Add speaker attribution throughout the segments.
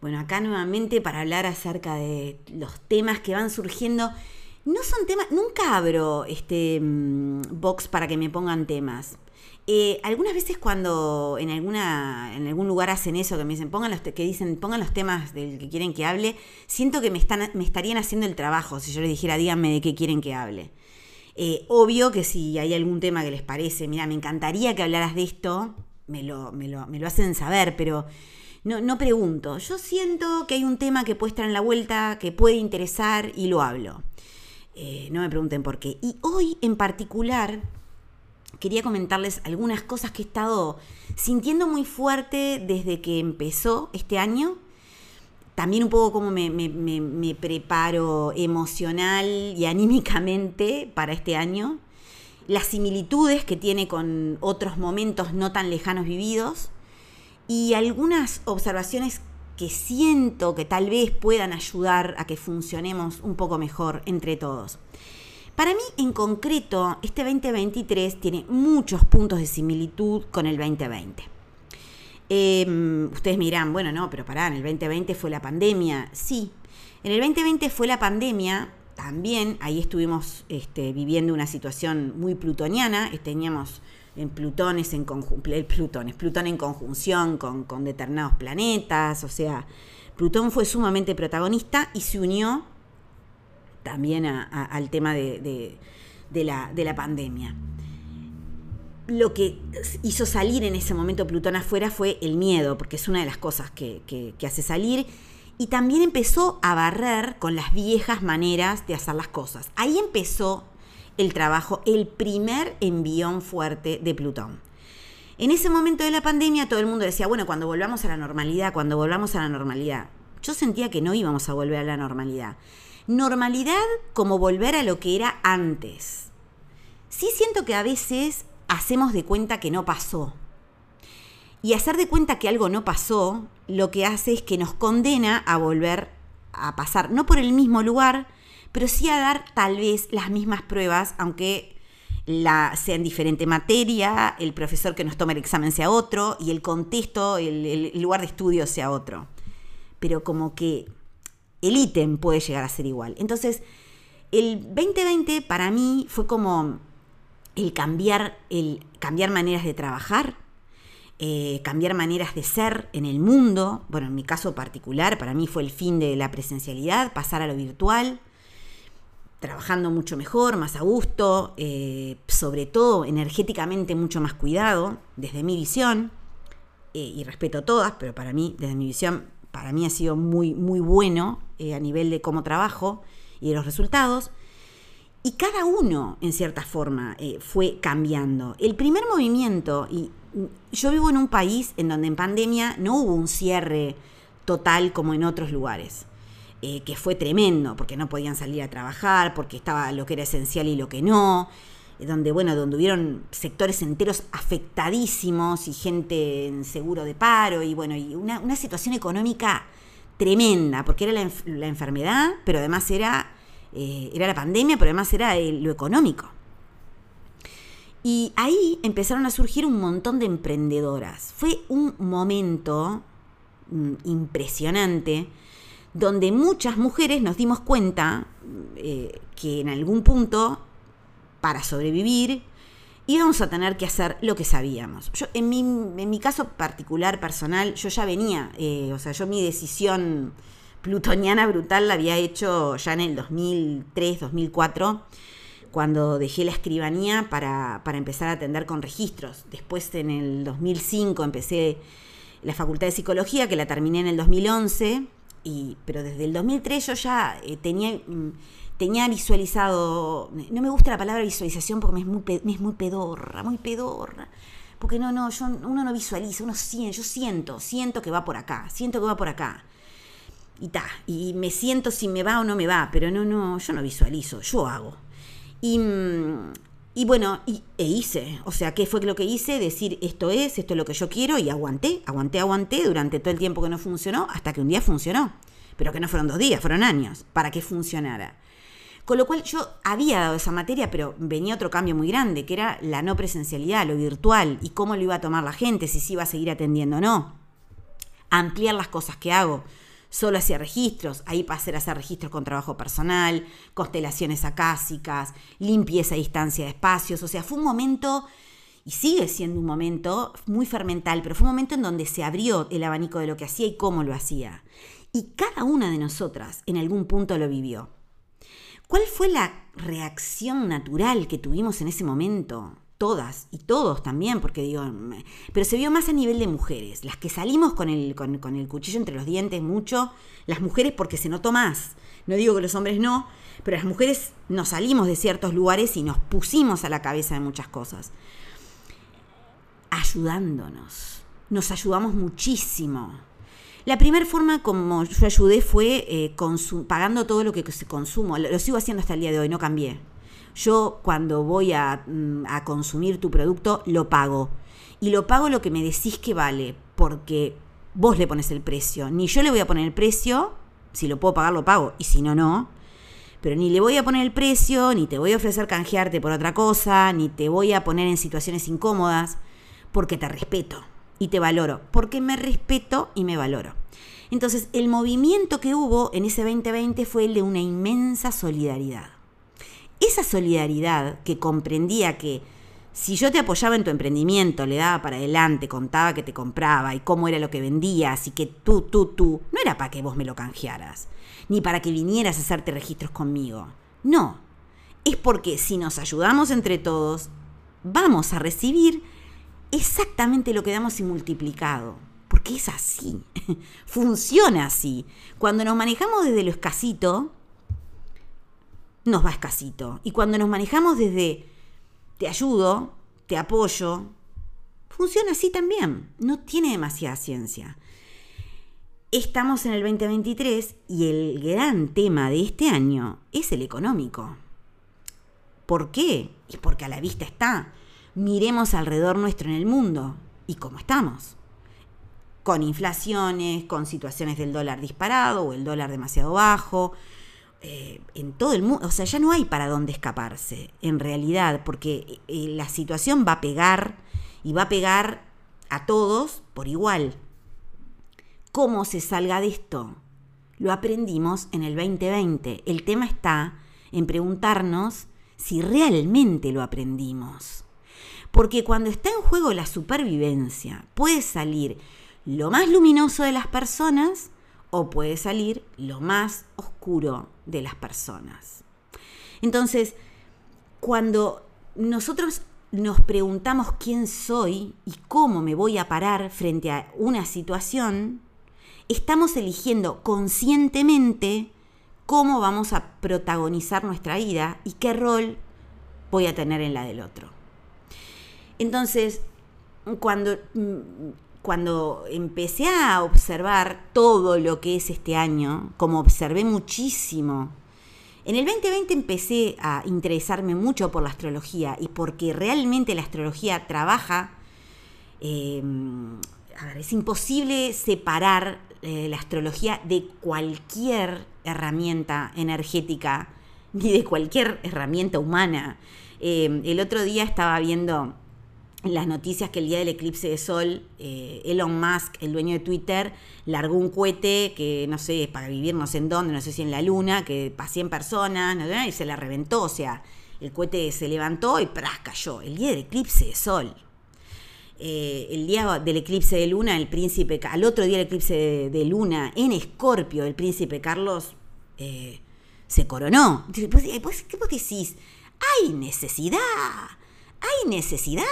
Speaker 1: Bueno, acá nuevamente para hablar acerca de los temas que van surgiendo. No son temas, nunca abro este mm, box para que me pongan temas. Eh, algunas veces cuando en alguna en algún lugar hacen eso que me dicen pongan los que dicen pongan los temas del que quieren que hable siento que me están me estarían haciendo el trabajo si yo les dijera díganme de qué quieren que hable eh, obvio que si hay algún tema que les parece mira me encantaría que hablaras de esto me lo, me lo, me lo hacen saber pero no, no pregunto. Yo siento que hay un tema que puede estar en la vuelta, que puede interesar y lo hablo. Eh, no me pregunten por qué. Y hoy en particular quería comentarles algunas cosas que he estado sintiendo muy fuerte desde que empezó este año. También un poco cómo me, me preparo emocional y anímicamente para este año. Las similitudes que tiene con otros momentos no tan lejanos vividos y algunas observaciones que siento que tal vez puedan ayudar a que funcionemos un poco mejor entre todos. Para mí, en concreto, este 2023 tiene muchos puntos de similitud con el 2020. Em, ustedes me dirán, bueno, no, pero pará, en el 2020 fue la pandemia. Sí, en el 2020 fue la pandemia, también ahí estuvimos este, viviendo una situación muy plutoniana, teníamos en Plutones en Plutones, Plutón en conjunción con, determinados planetas, o sea, Plutón fue sumamente protagonista y se unió también al tema de, la, de, la, pandemia. Lo que hizo salir en ese momento Plutón afuera fue el miedo, porque es una de las cosas que, que hace salir, y también empezó a barrer con las viejas maneras de hacer las cosas. Ahí empezó el trabajo, el primer envión fuerte de Plutón. En ese momento de la pandemia todo el mundo decía, bueno, cuando volvamos a la normalidad, cuando volvamos a la normalidad. Yo sentía que no íbamos a volver a la normalidad. Normalidad como volver a lo que era antes. Sí siento que a veces hacemos de cuenta que no pasó. Y hacer de cuenta que algo no pasó, lo que hace es que nos condena a volver a pasar, no por el mismo lugar, pero sí a dar tal vez las mismas pruebas, aunque la, sea en diferente materia, el profesor que nos toma el examen sea otro y el contexto, el, lugar de estudio sea otro. Pero como que el ítem puede llegar a ser igual. Entonces, el 2020 para mí fue como el cambiar, el cambiar maneras de trabajar, eh, cambiar maneras de ser en el mundo. Bueno, en mi caso particular, para mí fue el fin de la presencialidad, pasar a lo virtual trabajando mucho mejor, más a gusto, eh, sobre todo energéticamente mucho más cuidado, desde mi visión, eh, y respeto todas, pero para mí, desde mi visión, para mí ha sido muy, muy bueno eh, a nivel de cómo trabajo y de los resultados. Y cada uno, en cierta forma, fue cambiando. El primer movimiento, y yo vivo en un país en donde en pandemia no hubo un cierre total como en otros lugares. Eh, que fue tremendo, porque no podían salir a trabajar, porque estaba lo que era esencial y lo que no, eh, donde, bueno, donde hubieron sectores enteros afectadísimos y gente en seguro de paro, y bueno, y una, situación económica tremenda, porque era la, enfermedad, pero además era, eh, era la pandemia, pero además era lo económico. Y ahí empezaron a surgir un montón de emprendedoras. Fue un momento mm, impresionante donde muchas mujeres nos dimos cuenta eh, que en algún punto, para sobrevivir, íbamos a tener que hacer lo que sabíamos. Yo, en, mi, en mi caso particular, personal, yo ya venía, eh, o sea, yo mi decisión plutoniana brutal la había hecho ya en el 2003, 2004, cuando dejé la escribanía para, para empezar a atender con registros. Después, en el 2005, empecé la Facultad de Psicología, que la terminé en el 2011 pero desde el 2003 yo ya eh, tenía, mm, tenía visualizado, no me gusta la palabra visualización porque me es muy, es muy pedorra, muy pedorra. Porque no, no, yo, uno no visualiza, uno siente, yo siento, siento que va por acá, siento que va por acá. y ta, y me siento si me va o no me va, pero no, no, yo no visualizo, yo hago. Y, mm, y bueno, y, e hice, o sea, ¿qué fue lo que hice? Decir, esto es, esto es lo que yo quiero, y aguanté, aguanté, aguanté durante todo el tiempo que no funcionó, hasta que un día funcionó, pero que no fueron dos días, fueron años, para que funcionara. Con lo cual yo había dado esa materia, pero venía otro cambio muy grande, que era la no presencialidad, lo virtual, y cómo lo iba a tomar la gente, si se iba a seguir atendiendo o no. Ampliar las cosas que hago solo hacía registros, ahí pasé a hacer registros con trabajo personal, constelaciones acásicas, limpieza a distancia de espacios, o sea, fue un momento, y sigue siendo un momento muy fermental, pero fue un momento en donde se abrió el abanico de lo que hacía y cómo lo hacía. Y cada una de nosotras en algún punto lo vivió. ¿Cuál fue la reacción natural que tuvimos en ese momento? Todas y todos también, porque digo, pero se vio más a nivel de mujeres, las que salimos con el, con, el cuchillo entre los dientes mucho, las mujeres porque se notó más, no digo que los hombres no, pero las mujeres nos salimos de ciertos lugares y nos pusimos a la cabeza de muchas cosas, ayudándonos, nos ayudamos muchísimo. La primera forma como yo ayudé fue eh, pagando todo lo que se consumo. Lo, lo sigo haciendo hasta el día de hoy, no cambié. Yo cuando voy mm, a, consumir tu producto, lo pago. Y lo pago lo que me decís que vale, porque vos le pones el precio. Ni yo le voy a poner el precio, si lo puedo pagar, lo pago, y si no, no. Pero ni le voy a poner el precio, ni te voy a ofrecer canjearte por otra cosa, ni te voy a poner en situaciones incómodas, porque te respeto y te valoro, porque me respeto y me valoro. Entonces, el movimiento que hubo en ese 2020 fue el de una inmensa solidaridad. Esa solidaridad que comprendía que si yo te apoyaba en tu emprendimiento, le daba para adelante, contaba que te compraba y cómo era lo que vendías y que tú, tú, tú, no era para que vos me lo canjearas, ni para que vinieras a hacerte registros conmigo. No, es porque si nos ayudamos entre todos, vamos a recibir exactamente lo que damos y multiplicado. Porque es así, funciona así. Cuando nos manejamos desde lo escasito, nos va escasito. Y cuando nos manejamos desde te ayudo, te apoyo, funciona así también. No tiene demasiada ciencia. Estamos en el 2023 y el gran tema de este año es el económico. ¿Por qué? Es porque a la vista está. Miremos alrededor nuestro en el mundo y cómo estamos. Con inflaciones, con situaciones del dólar disparado o el dólar demasiado bajo, eh, en todo el mundo, o sea, ya no hay para dónde escaparse, en realidad, porque eh, la situación va a pegar y va a pegar a todos por igual. ¿Cómo se salga de esto? Lo aprendimos en el 2020. El tema está en preguntarnos si realmente lo aprendimos. Porque cuando está en juego la supervivencia, puede salir lo más luminoso de las personas o puede salir lo más oscuro de las personas. Entonces, cuando nosotros nos preguntamos quién soy y cómo me voy a parar frente a una situación, estamos eligiendo conscientemente cómo vamos a protagonizar nuestra vida y qué rol voy a tener en la del otro. Entonces, cuando cuando empecé a observar todo lo que es este año, como observé muchísimo, en el 2020 empecé a interesarme mucho por la astrología y porque realmente la astrología trabaja, eh, a ver, es imposible separar eh, la astrología de cualquier herramienta energética ni de cualquier herramienta humana. Eh, el otro día estaba viendo las noticias que el día del eclipse de sol, eh, Elon Musk, el dueño de Twitter, largó un cohete que no sé, para vivir no sé en dónde, no sé si en la luna, que para 100 personas, y se la reventó, o sea, el cohete se levantó y ¡pras! cayó. El día del eclipse de sol. Eh, el día del eclipse de luna, el príncipe, al otro día del eclipse de, luna, en Escorpio, el príncipe Carlos eh, se coronó. Pues, pues, ¿Qué vos decís? ¡Hay necesidad! Hay necesidad.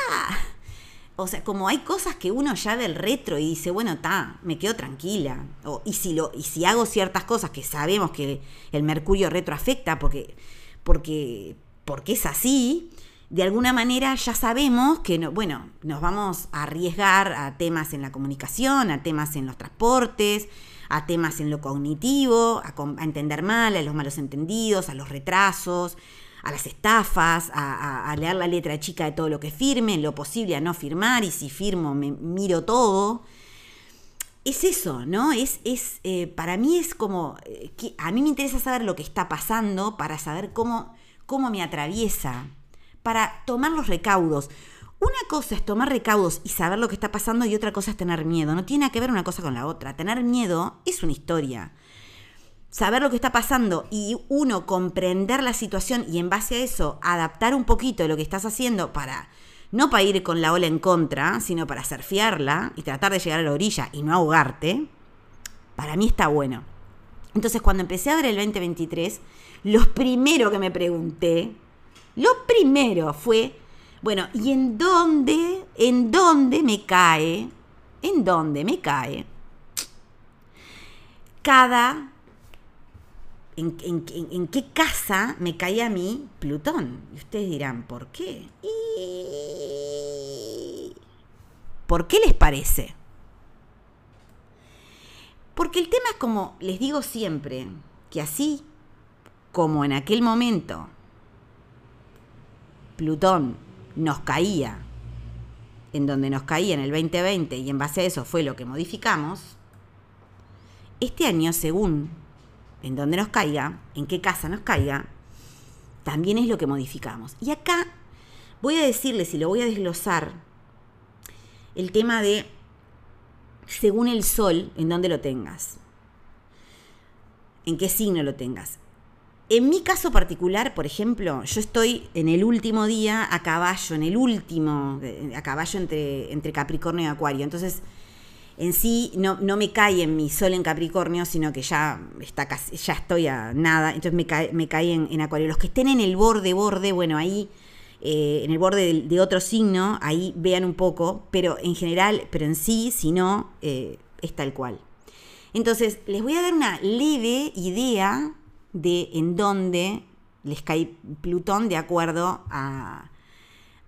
Speaker 1: O sea, como hay cosas que uno ya ve el retro y dice, bueno, está, me quedo tranquila. O, y, si lo, y si hago ciertas cosas que sabemos que el mercurio retro afecta porque, porque, porque es así, de alguna manera ya sabemos que, no, bueno, nos vamos a arriesgar a temas en la comunicación, a temas en los transportes, a temas en lo cognitivo, a, entender mal, a los malos entendidos, a los retrasos, a las estafas, a, leer la letra chica de todo lo que firme, lo posible a no firmar, y si firmo me miro todo. Es eso, ¿no? Es, es eh, para mí es como, eh, que a mí me interesa saber lo que está pasando para saber cómo, cómo me atraviesa, para tomar los recaudos. Una cosa es tomar recaudos y saber lo que está pasando y otra cosa es tener miedo. No tiene que ver una cosa con la otra. Tener miedo es una historia. Saber lo que está pasando y uno comprender la situación y en base a eso adaptar un poquito lo que estás haciendo para, no para ir con la ola en contra, sino para surfearla y tratar de llegar a la orilla y no ahogarte, para mí está bueno. Entonces cuando empecé a ver el 2023, lo primero que me pregunté, lo primero fue bueno, ¿y en dónde, en dónde me cae, en dónde me cae cada, en, en, qué casa me cae a mí Plutón? Y ustedes dirán, ¿por qué? ¿Por qué les parece? Porque el tema es como les digo siempre, que así como en aquel momento Plutón nos caía, en donde nos caía en el 2020 y en base a eso fue lo que modificamos, este año, según en donde nos caiga, en qué casa nos caiga, también es lo que modificamos. Y acá voy a decirles y lo voy a desglosar el tema de según el sol, en donde lo tengas, en qué signo lo tengas. En mi caso particular, por ejemplo, yo estoy en el último día a caballo, en el último, a caballo entre, entre Capricornio y Acuario. Entonces, en sí no, no, me cae en mi sol en Capricornio, sino que ya, está casi, ya estoy a nada, entonces me cae, me cae en, Acuario. Los que estén en el borde, borde, bueno, ahí, eh, en el borde de, otro signo, ahí vean un poco, pero en general, pero en sí, si no, eh, es tal cual. Entonces, les voy a dar una leve idea de en dónde les cae Plutón de acuerdo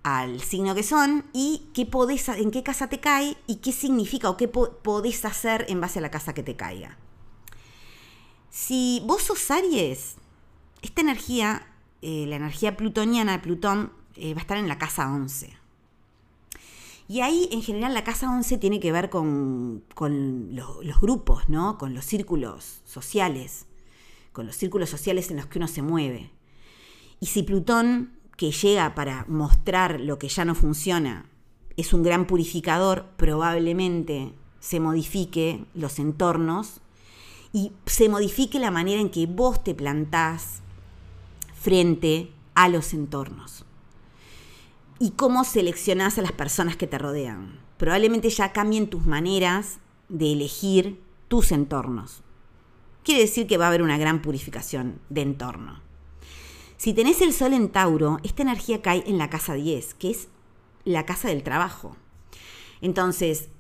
Speaker 1: al signo que son y qué podés, en qué casa te cae y qué significa o qué podés hacer en base a la casa que te caiga. Si vos sos Aries, esta energía, eh, la energía plutoniana de Plutón, eh, va a estar en la casa 11. Y ahí, en general, la casa 11 tiene que ver con, los, los grupos, ¿no? Con los círculos sociales con los círculos sociales en los que uno se mueve. Y si Plutón, que llega para mostrar lo que ya no funciona, es un gran purificador, probablemente se modifique los entornos y se modifique la manera en que vos te plantás frente a los entornos. Y cómo seleccionás a las personas que te rodean. Probablemente ya cambien tus maneras de elegir tus entornos quiere decir que va a haber una gran purificación de entorno. Si tenés el sol en Tauro, esta energía cae en la casa 10, que es la casa del trabajo. Entonces,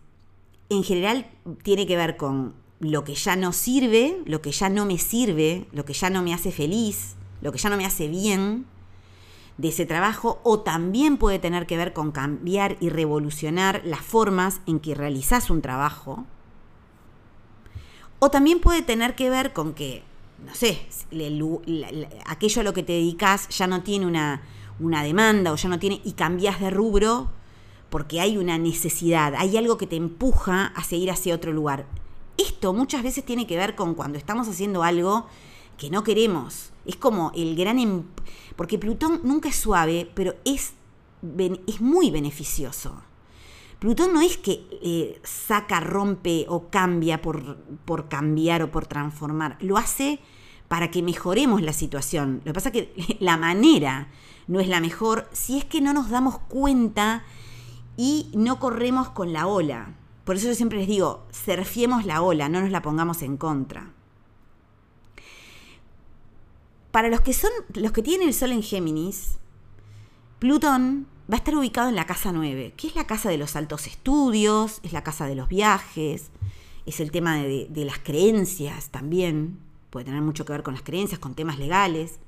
Speaker 1: en general tiene que ver con lo que ya no sirve, lo que ya no me sirve, lo que ya no me hace feliz, lo que ya no me hace bien de ese trabajo, o también puede tener que ver con cambiar y revolucionar las formas en que realizas un trabajo, o también puede tener que ver con que, no sé, aquello a lo que te dedicas ya no tiene una, una demanda o ya no tiene y cambias de rubro porque hay una necesidad, hay algo que te empuja a seguir hacia otro lugar. Esto muchas veces tiene que ver con cuando estamos haciendo algo que no queremos. Es como el gran... Em, porque Plutón nunca es suave, pero es, es muy beneficioso. Plutón no es que eh, saca, rompe o cambia por, por cambiar o por transformar, lo hace para que mejoremos la situación. Lo que pasa es que la manera no es la mejor si es que no nos damos cuenta y no corremos con la ola. Por eso yo siempre les digo, surfiemos la ola, no nos la pongamos en contra. Para los que son los que tienen el sol en Géminis, Plutón va a estar ubicado en la casa 9, que es la casa de los altos estudios, es la casa de los viajes, es el tema de, las creencias también, puede tener mucho que ver con las creencias, con temas legales.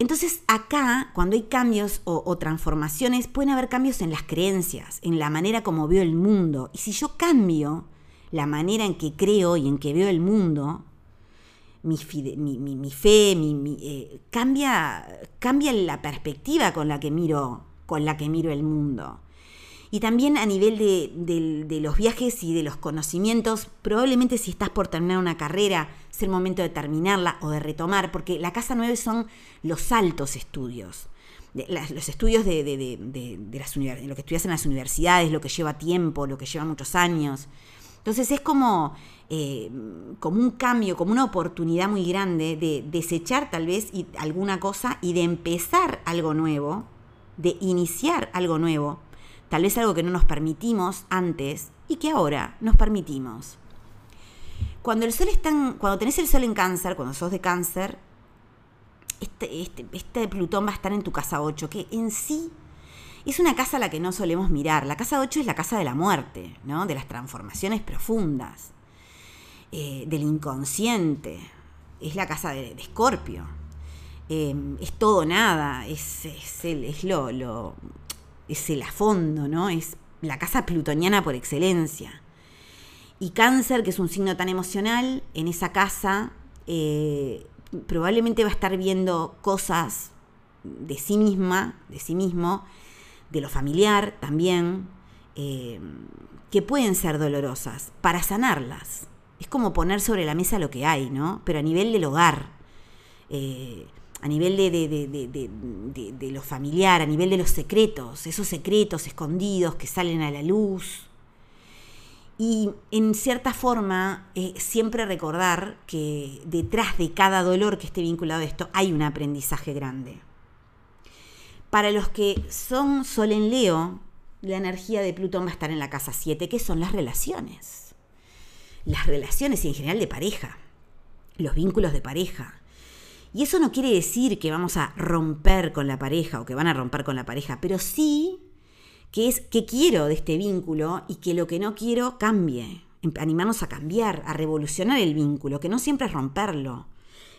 Speaker 1: Entonces acá, cuando hay cambios o, o, transformaciones, pueden haber cambios en las creencias, en la manera como veo el mundo. Y si yo cambio la manera en que creo y en que veo el mundo, mi, mi, fe, mi, eh, cambia, cambia la perspectiva con la que miro, con la que miro el mundo. Y también a nivel de, los viajes y de los conocimientos, probablemente si estás por terminar una carrera, es el momento de terminarla o de retomar, porque la casa 9 son los altos estudios. los estudios de, las lo que estudias en las universidades, lo que lleva tiempo, lo que lleva muchos años. Entonces es como, eh, como un cambio, como una oportunidad muy grande de desechar tal vez alguna cosa y de empezar algo nuevo, de iniciar algo nuevo tal vez algo que no nos permitimos antes y que ahora nos permitimos. Cuando el sol está cuando tenés el sol en cáncer, cuando sos de cáncer, este, este, este, Plutón va a estar en tu casa 8, que en sí es una casa a la que no solemos mirar. La casa 8 es la casa de la muerte, ¿no? de las transformaciones profundas, eh, del inconsciente. Es la casa de Escorpio. Eh, es todo nada, es, es, es lo, es el afondo, ¿no? Es la casa plutoniana por excelencia. Y cáncer, que es un signo tan emocional, en esa casa eh, probablemente va a estar viendo cosas de sí misma, de sí mismo, de lo familiar también, eh, que pueden ser dolorosas, para sanarlas. Es como poner sobre la mesa lo que hay, ¿no? Pero a nivel del hogar. Eh, a nivel de, de, lo familiar, a nivel de los secretos, esos secretos escondidos que salen a la luz. Y en cierta forma, eh, siempre recordar que detrás de cada dolor que esté vinculado a esto hay un aprendizaje grande. Para los que son Sol en Leo, la energía de Plutón va a estar en la casa 7, que son las relaciones. Las relaciones en general de pareja, los vínculos de pareja y eso no quiere decir que vamos a romper con la pareja o que van a romper con la pareja, pero sí que es que quiero de este vínculo y que lo que no quiero cambie. Em, animarnos a cambiar, a revolucionar el vínculo, que no siempre es romperlo.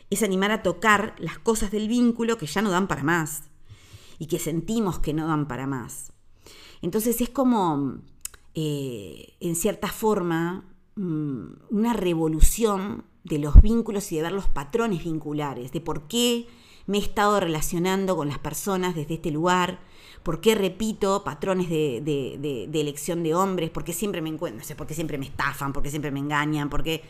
Speaker 1: Es animar a tocar las cosas del vínculo que ya no dan para más y que sentimos que no dan para más. Entonces es como, eh, en cierta forma, mm, una revolución de los vínculos y de ver los patrones vinculares, de por qué me he estado relacionando con las personas desde este lugar, por qué repito patrones de, elección de hombres, por qué siempre me encuentro, no sé, por qué siempre me estafan, por qué siempre me engañan, porque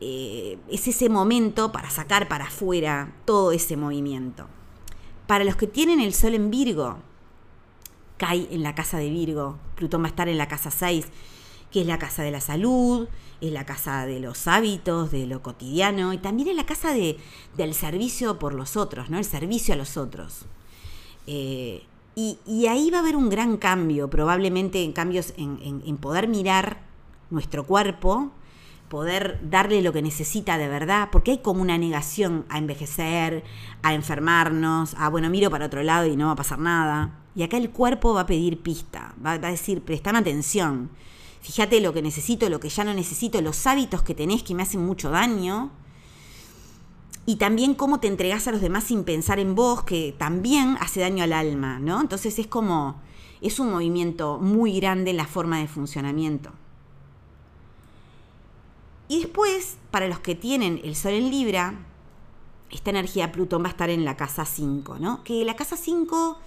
Speaker 1: eh, es ese momento para sacar para afuera todo ese movimiento. Para los que tienen el sol en Virgo, cae en la casa de Virgo, Plutón va a estar en la casa 6, que es la casa de la salud, es la casa de los hábitos, de lo cotidiano, y también es la casa de, del servicio por los otros, ¿no? El servicio a los otros. Eh, y, ahí va a haber un gran cambio, probablemente en cambios en, poder mirar nuestro cuerpo, poder darle lo que necesita de verdad, porque hay como una negación a envejecer, a enfermarnos, a, bueno, miro para otro lado y no va a pasar nada. Y acá el cuerpo va a pedir pista, va, a decir, prestame atención Fíjate lo que necesito, lo que ya no necesito, los hábitos que tenés que me hacen mucho daño. Y también cómo te entregás a los demás sin pensar en vos, que también hace daño al alma, ¿no? Entonces es como, es un movimiento muy grande en la forma de funcionamiento. Y después, para los que tienen el Sol en Libra, esta energía Plutón va a estar en la casa 5, ¿no? Que la casa 5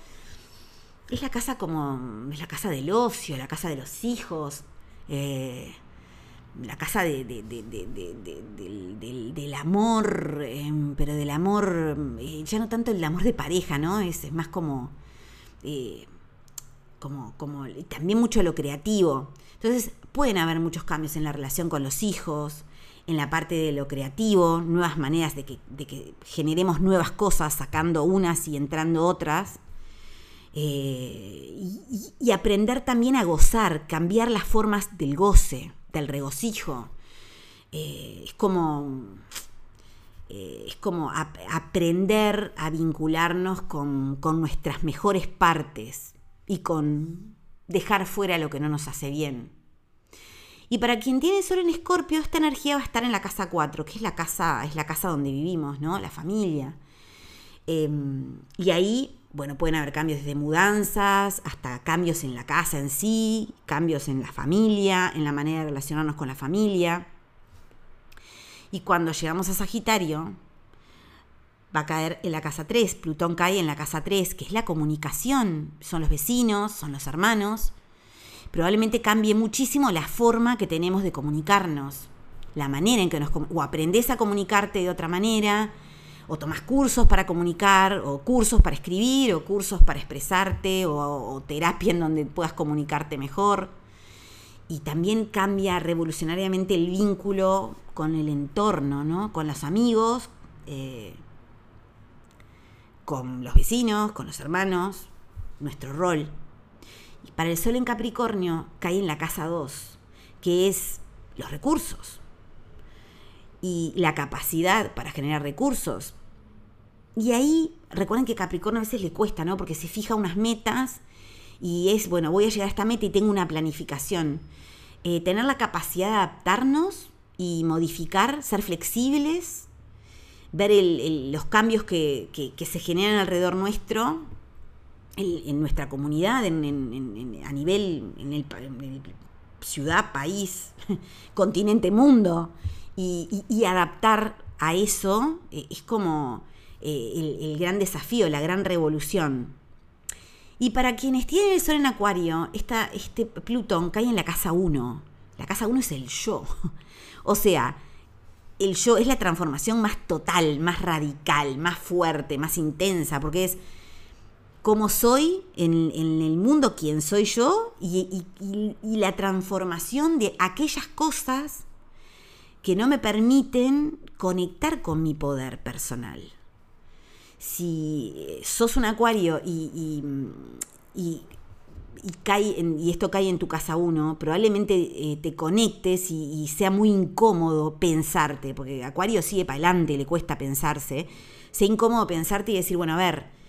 Speaker 1: es la casa como, es la casa del ocio, la casa de los hijos, eh, la casa de, del, amor, em, pero del amor, eh, ya no tanto el amor de pareja, ¿no? Es, más como, eh, como, como, también mucho lo creativo. Entonces pueden haber muchos cambios en la relación con los hijos, en la parte de lo creativo, nuevas maneras de que, generemos nuevas cosas, sacando unas y entrando otras. Eh, y, aprender también a gozar, cambiar las formas del goce, del regocijo. Eh, es como, eh, es como aprender a vincularnos con nuestras mejores partes y con dejar fuera lo que no nos hace bien. Y para quien tiene sol en Escorpio, esta energía va a estar en la casa 4, que es la casa, es la casa donde vivimos, ¿no? La familia. Em, y ahí bueno, pueden haber cambios desde mudanzas hasta cambios en la casa en sí, cambios en la familia, en la manera de relacionarnos con la familia. Y cuando llegamos a Sagitario, va a caer en la casa 3, Plutón cae en la casa 3, que es la comunicación, son los vecinos, son los hermanos. Probablemente cambie muchísimo la forma que tenemos de comunicarnos, la manera en que nos o aprendes a comunicarte de otra manera, o tomas cursos para comunicar, o cursos para escribir, o cursos para expresarte, o, terapia en donde puedas comunicarte mejor. Y también cambia revolucionariamente el vínculo con el entorno, ¿no? Con los amigos, eh, con los vecinos, con los hermanos, nuestro rol. Para el Sol en Capricornio cae en la casa 2, que es los recursos y la capacidad para generar recursos, y ahí, recuerden que Capricornio a veces le cuesta, ¿no? Porque se fija unas metas y es, bueno, voy a llegar a esta meta y tengo una planificación. Eh, tener la capacidad de adaptarnos y modificar, ser flexibles, ver los cambios que, se generan alrededor nuestro, en nuestra comunidad, en, a nivel, en el, ciudad, país, continente, mundo, y, adaptar a eso eh, es como eh, el, gran desafío, la gran revolución. Y para quienes tienen el sol en Acuario, este Plutón cae en la casa 1. La casa 1 es el yo. O sea, el yo es la transformación más total, más radical, más fuerte, más intensa, porque es cómo soy en, el mundo, quién soy yo, y, la transformación de aquellas cosas que no me permiten conectar con mi poder personal. Si sos un acuario y, y, cae y esto cae en tu casa uno, probablemente eh, te conectes y, sea muy incómodo pensarte, porque acuario sigue para adelante, le cuesta pensarse, sea incómodo pensarte y decir, bueno, a ver,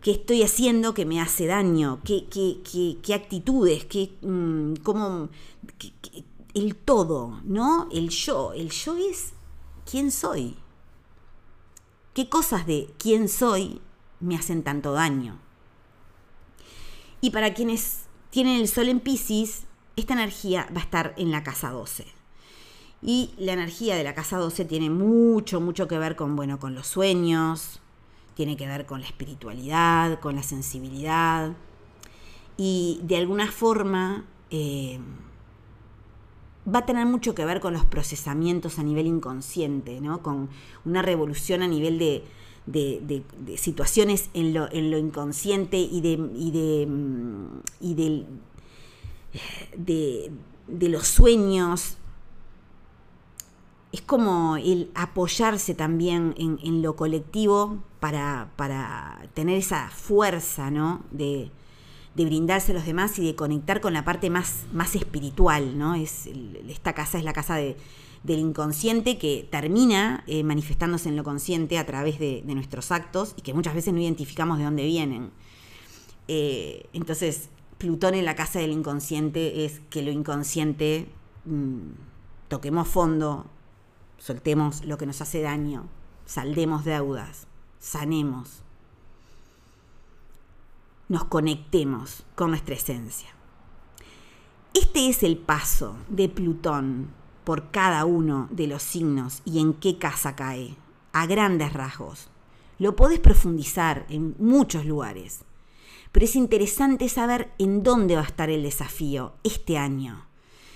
Speaker 1: ¿qué estoy haciendo que me hace daño? ¿Qué, qué, qué, actitudes? ¿Qué, mm, cómo, el todo, ¿no? El yo, el yo es quién soy qué cosas de quién soy me hacen tanto daño. Y para quienes tienen el sol en Pisces, esta energía va a estar en la casa 12. Y la energía de la casa 12 tiene mucho, mucho que ver con, bueno, con los sueños, tiene que ver con la espiritualidad, con la sensibilidad. Y de alguna forma eh, va a tener mucho que ver con los procesamientos a nivel inconsciente, ¿no? con una revolución a nivel de, situaciones en lo, en lo, inconsciente y de, y de, mm, y de, los sueños. Es como el apoyarse también en, lo colectivo para, para, tener esa fuerza ¿no? de, de brindarse a los demás y de conectar con la parte más, más espiritual, ¿no? Es, esta casa es la casa de, del inconsciente que termina eh, manifestándose en lo consciente a través de, nuestros actos y que muchas veces no identificamos de dónde vienen. Eh, entonces, Plutón en la casa del inconsciente es que lo inconsciente mm, toquemos fondo, soltemos lo que nos hace daño, saldemos deudas, sanemos nos conectemos con nuestra esencia. Este es el paso de Plutón por cada uno de los signos y en qué casa cae, a grandes rasgos. Lo podés profundizar en muchos lugares, pero es interesante saber en dónde va a estar el desafío este año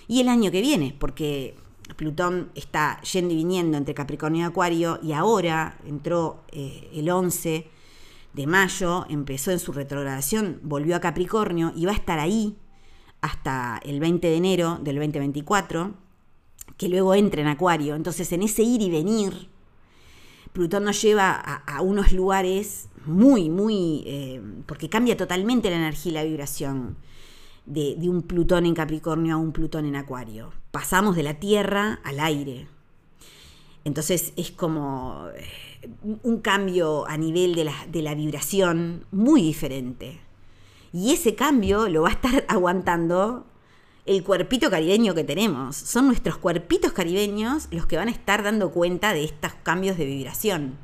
Speaker 1: y el año que viene, porque Plutón está yendo y viniendo entre Capricornio y Acuario y ahora entró eh, el 11 de mayo, empezó en su retrogradación, volvió a Capricornio y va a estar ahí hasta el 20 de enero del 2024, que luego entra en Acuario. Entonces, en ese ir y venir, Plutón nos lleva a, unos lugares muy, muy, eh, porque cambia totalmente la energía y la vibración de, un Plutón en Capricornio a un Plutón en Acuario. Pasamos de la Tierra al aire. Entonces es como eh, un cambio a nivel de la, de la vibración muy diferente. Y ese cambio lo va a estar aguantando el cuerpito caribeño que tenemos. Son nuestros cuerpitos caribeños los que van a estar dando cuenta de estos cambios de vibración.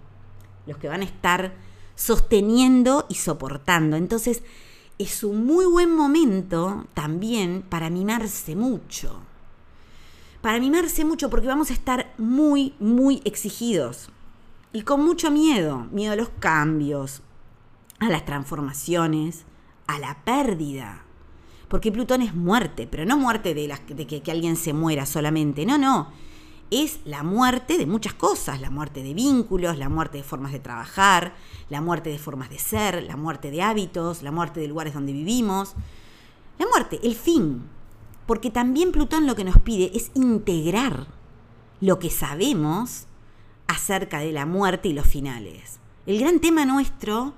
Speaker 1: Los que van a estar sosteniendo y soportando. Entonces, es un muy buen momento también para mimarse mucho. Para mimarse mucho porque vamos a estar muy, muy exigidos y con mucho miedo. Miedo a los cambios, a las transformaciones, a la pérdida. Porque Plutón es muerte, pero no muerte de, de que, que alguien se muera solamente. No, no es la muerte de muchas cosas, la muerte de vínculos, la muerte de formas de trabajar, la muerte de formas de ser, la muerte de hábitos, la muerte de lugares donde vivimos. La muerte, el fin. Porque también Plutón lo que nos pide es integrar lo que sabemos acerca de la muerte y los finales. El gran tema nuestro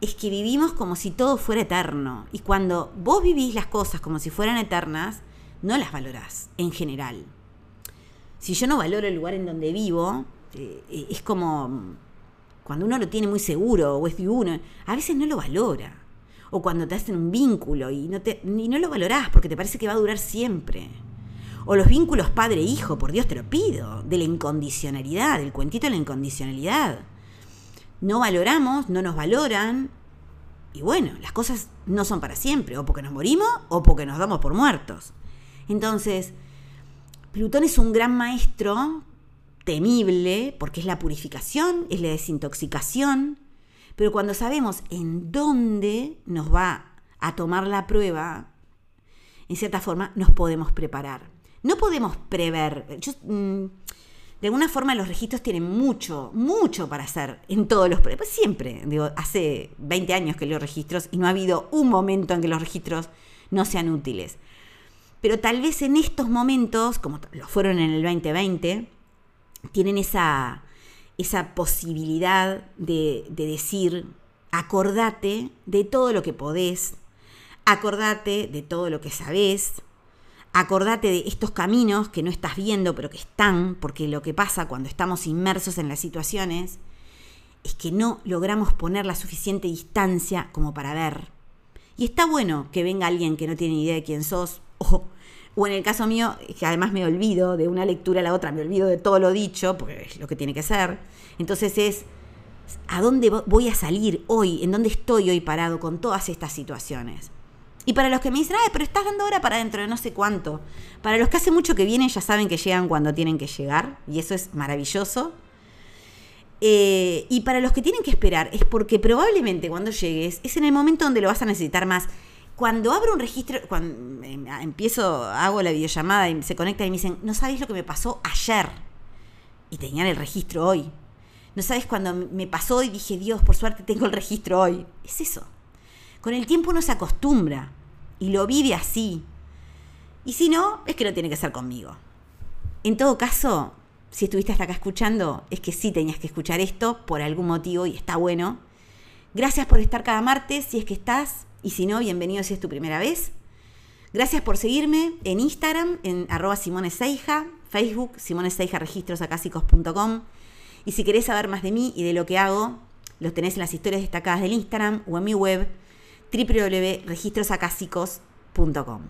Speaker 1: es que vivimos como si todo fuera eterno. Y cuando vos vivís las cosas como si fueran eternas, no las valorás en general si yo no valoro el lugar en donde vivo, eh, es como mm, cuando uno lo tiene muy seguro o es de uno, a veces no lo valora. O cuando te hacen un vínculo y no, te, no lo valorás porque te parece que va a durar siempre. O los vínculos padre-hijo, por Dios te lo pido, de la incondicionalidad, del cuentito de la incondicionalidad. No valoramos, no nos valoran, y bueno, las cosas no son para siempre, o porque nos morimos o porque nos damos por muertos. Entonces, Plutón es un gran maestro temible porque es la purificación, es la desintoxicación, pero cuando sabemos en dónde nos va a tomar la prueba, en cierta forma nos podemos preparar. No podemos prever. Mm, de alguna forma los registros tienen mucho, mucho para hacer en todos los... Pues siempre, digo, hace 20 años que leo registros y no ha habido un momento en que los registros no sean útiles. Pero tal vez en estos momentos, como lo fueron en el 2020, tienen esa, esa posibilidad de, de decir, acordate de todo lo que podés, acordate de todo lo que sabés, acordate de estos caminos que no estás viendo, pero que están, porque lo que pasa cuando estamos inmersos en las situaciones es que no logramos poner la suficiente distancia como para ver. Y está bueno que venga alguien que no tiene idea de quién sos, o, o en el caso mío, que además me olvido de una lectura a la otra, me olvido de todo lo dicho, porque es lo que tiene que ser. Entonces es, ¿a dónde voy a salir hoy? ¿En dónde estoy hoy parado con todas estas situaciones? Y para los que me dicen, ay, pero estás dando hora para dentro de no sé cuánto. Para los que hace mucho que vienen ya saben que llegan cuando tienen que llegar, y eso es maravilloso. Eh, y para los que tienen que esperar, es porque probablemente cuando llegues es en el momento donde lo vas a necesitar más. Cuando abro un registro, cuando em, empiezo, hago la videollamada y se conecta y me dicen, no sabes lo que me pasó ayer. Y tenían el registro hoy. No sabes cuando me pasó y dije, Dios, por suerte tengo el registro hoy. Es eso. Con el tiempo uno se acostumbra y lo vive así. Y si no, es que no tiene que ser conmigo. En todo caso, si estuviste hasta acá escuchando, es que sí tenías que escuchar esto por algún motivo y está bueno. Gracias por estar cada martes, si es que estás. Y si no, bienvenido si es tu primera vez. Gracias por seguirme en Instagram, en arroba Simone Facebook, Simone registrosacásicos.com. Y si querés saber más de mí y de lo que hago, los tenés en las historias destacadas del Instagram o en mi web www.registrosacásicos.com.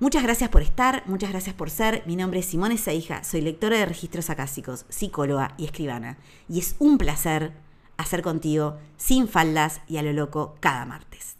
Speaker 1: Muchas gracias por estar, muchas gracias por ser. Mi nombre es Simone Seija, soy lectora de registros acásicos, psicóloga y escribana. Y es un placer hacer contigo sin faldas y a lo loco cada martes.